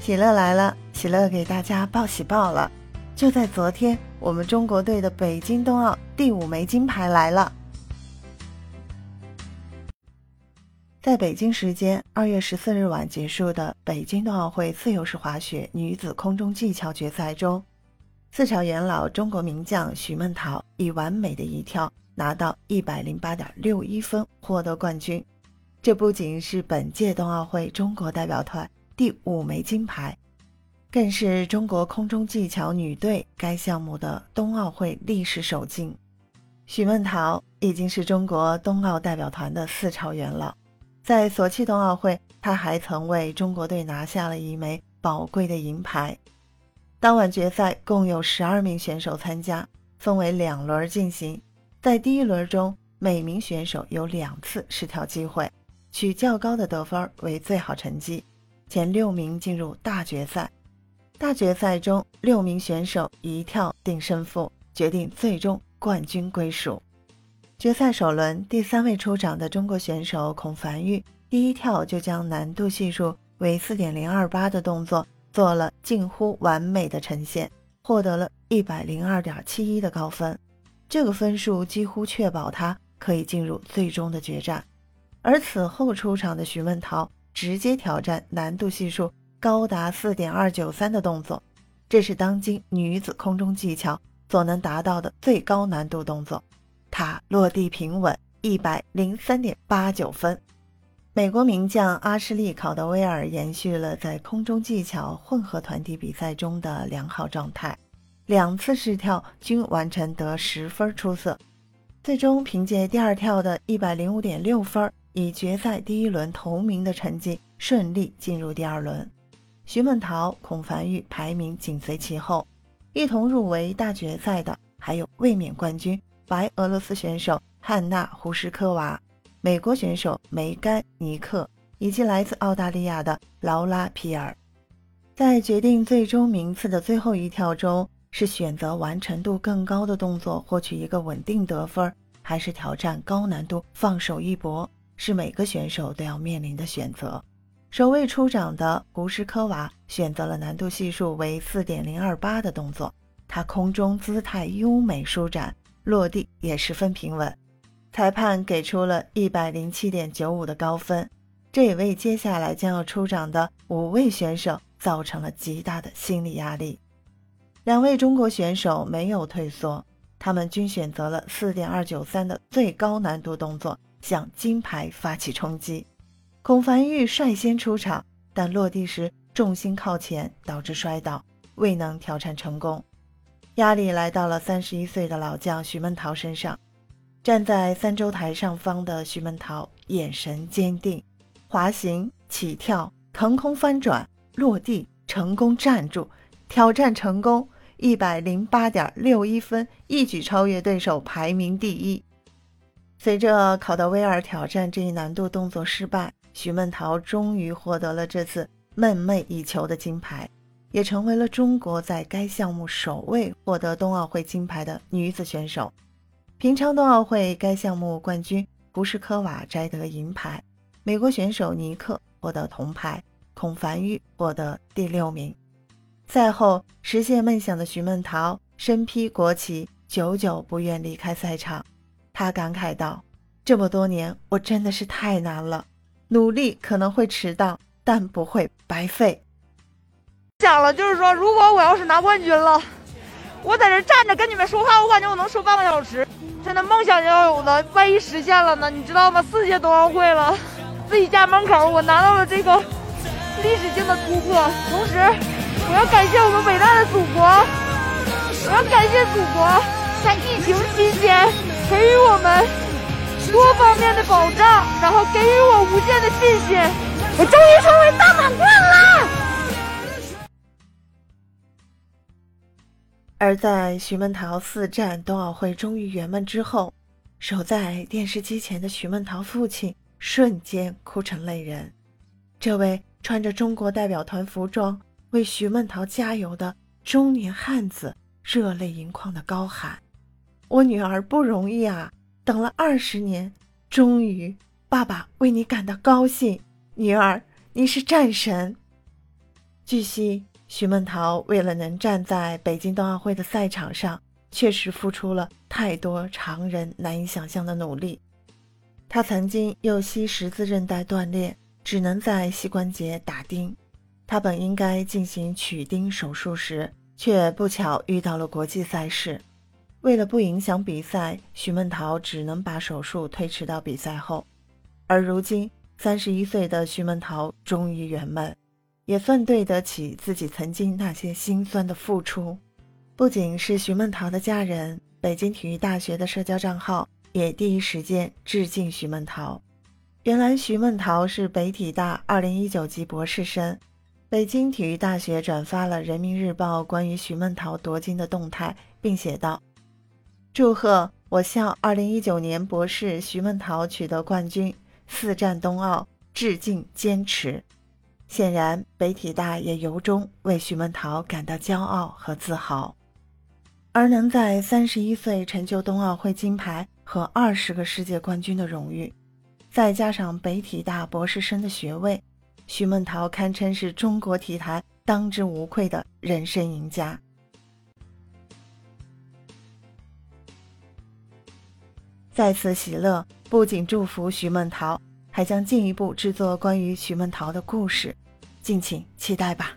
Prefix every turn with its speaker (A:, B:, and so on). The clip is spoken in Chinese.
A: 喜乐来了，喜乐给大家报喜报了！就在昨天，我们中国队的北京冬奥第五枚金牌来了。在北京时间二月十四日晚结束的北京冬奥会自由式滑雪女子空中技巧决赛中，四朝元老中国名将许梦桃以完美的一跳拿到一百零八点六一分，获得冠军。这不仅是本届冬奥会中国代表团。第五枚金牌，更是中国空中技巧女队该项目的冬奥会历史首金。许梦桃已经是中国冬奥代表团的四朝元老，在索契冬奥会，她还曾为中国队拿下了一枚宝贵的银牌。当晚决赛共有十二名选手参加，分为两轮进行。在第一轮中，每名选手有两次试跳机会，取较高的得分为最好成绩。前六名进入大决赛，大决赛中六名选手一跳定胜负，决定最终冠军归属。决赛首轮第三位出场的中国选手孔凡玉，第一跳就将难度系数为四点零二八的动作做了近乎完美的呈现，获得了一百零二点七一的高分。这个分数几乎确保他可以进入最终的决战。而此后出场的徐梦桃。直接挑战难度系数高达四点二九三的动作，这是当今女子空中技巧所能达到的最高难度动作。她落地平稳，一百零三点八九分。美国名将阿什利·考德威尔延续了在空中技巧混合团体比赛中的良好状态，两次试跳均完成得十分出色，最终凭借第二跳的一百零五点六分。以决赛第一轮头名的成绩顺利进入第二轮，徐梦桃、孔凡玉排名紧随其后。一同入围大决赛的还有卫冕冠军白俄罗斯选手汉娜·胡什科娃、美国选手梅甘·尼克以及来自澳大利亚的劳拉·皮尔。在决定最终名次的最后一跳中，是选择完成度更高的动作获取一个稳定得分，还是挑战高难度放手一搏？是每个选手都要面临的选择。首位出场的胡什科娃选择了难度系数为四点零二八的动作，她空中姿态优美舒展，落地也十分平稳。裁判给出了一百零七点九五的高分，这也为接下来将要出场的五位选手造成了极大的心理压力。两位中国选手没有退缩，他们均选择了四点二九三的最高难度动作。向金牌发起冲击，孔凡玉率先出场，但落地时重心靠前，导致摔倒，未能挑战成功。压力来到了三十一岁的老将徐梦桃身上。站在三周台上方的徐梦桃眼神坚定，滑行、起跳、腾空翻转、落地，成功站住，挑战成功，一百零八点六一分，一举超越对手，排名第一。随着考德威尔挑战这一难度动作失败，徐梦桃终于获得了这次梦寐以求的金牌，也成为了中国在该项目首位获得冬奥会金牌的女子选手。平昌冬奥会该项目冠军胡什科娃摘得银牌，美国选手尼克获得铜牌，孔凡玉获得第六名。赛后实现梦想的徐梦桃身披国旗，久久不愿离开赛场。他感慨道：“这么多年，我真的是太难了，努力可能会迟到，但不会白费。”
B: 想了，就是说，如果我要是拿冠军了，我在这站着跟你们说话，我感觉我能说半个小时。真的梦想要有的，万一实现了呢？你知道吗？四届冬奥会了，自己家门口我拿到了这个历史性的突破。同时，我要感谢我们伟大的祖国，我要感谢祖国在疫情期间。给予我们多方面的保障，然后给予我无限的信心。我终于成为大满贯了。
A: 而在徐梦桃四战冬奥会终于圆满之后，守在电视机前的徐梦桃父亲瞬间哭成泪人。这位穿着中国代表团服装为徐梦桃加油的中年汉子热泪盈眶的高喊。我女儿不容易啊，等了二十年，终于，爸爸为你感到高兴。女儿，你是战神。据悉，徐梦桃为了能站在北京冬奥会的赛场上，确实付出了太多常人难以想象的努力。她曾经右膝十字韧带断裂，只能在膝关节打钉。她本应该进行取钉手术时，却不巧遇到了国际赛事。为了不影响比赛，徐梦桃只能把手术推迟到比赛后。而如今，三十一岁的徐梦桃终于圆满。也算对得起自己曾经那些心酸的付出。不仅是徐梦桃的家人，北京体育大学的社交账号也第一时间致敬徐梦桃。原来徐梦桃是北体大2019级博士生。北京体育大学转发了人民日报关于徐梦桃夺金的动态，并写道：“祝贺我校2019年博士徐梦桃取得冠军，四战冬奥，致敬坚持。”显然，北体大也由衷为徐梦桃感到骄傲和自豪，而能在三十一岁成就冬奥会金牌和二十个世界冠军的荣誉，再加上北体大博士生的学位，徐梦桃堪称是中国体坛当之无愧的人生赢家。再次喜乐，不仅祝福徐梦桃。还将进一步制作关于徐梦桃的故事，敬请期待吧。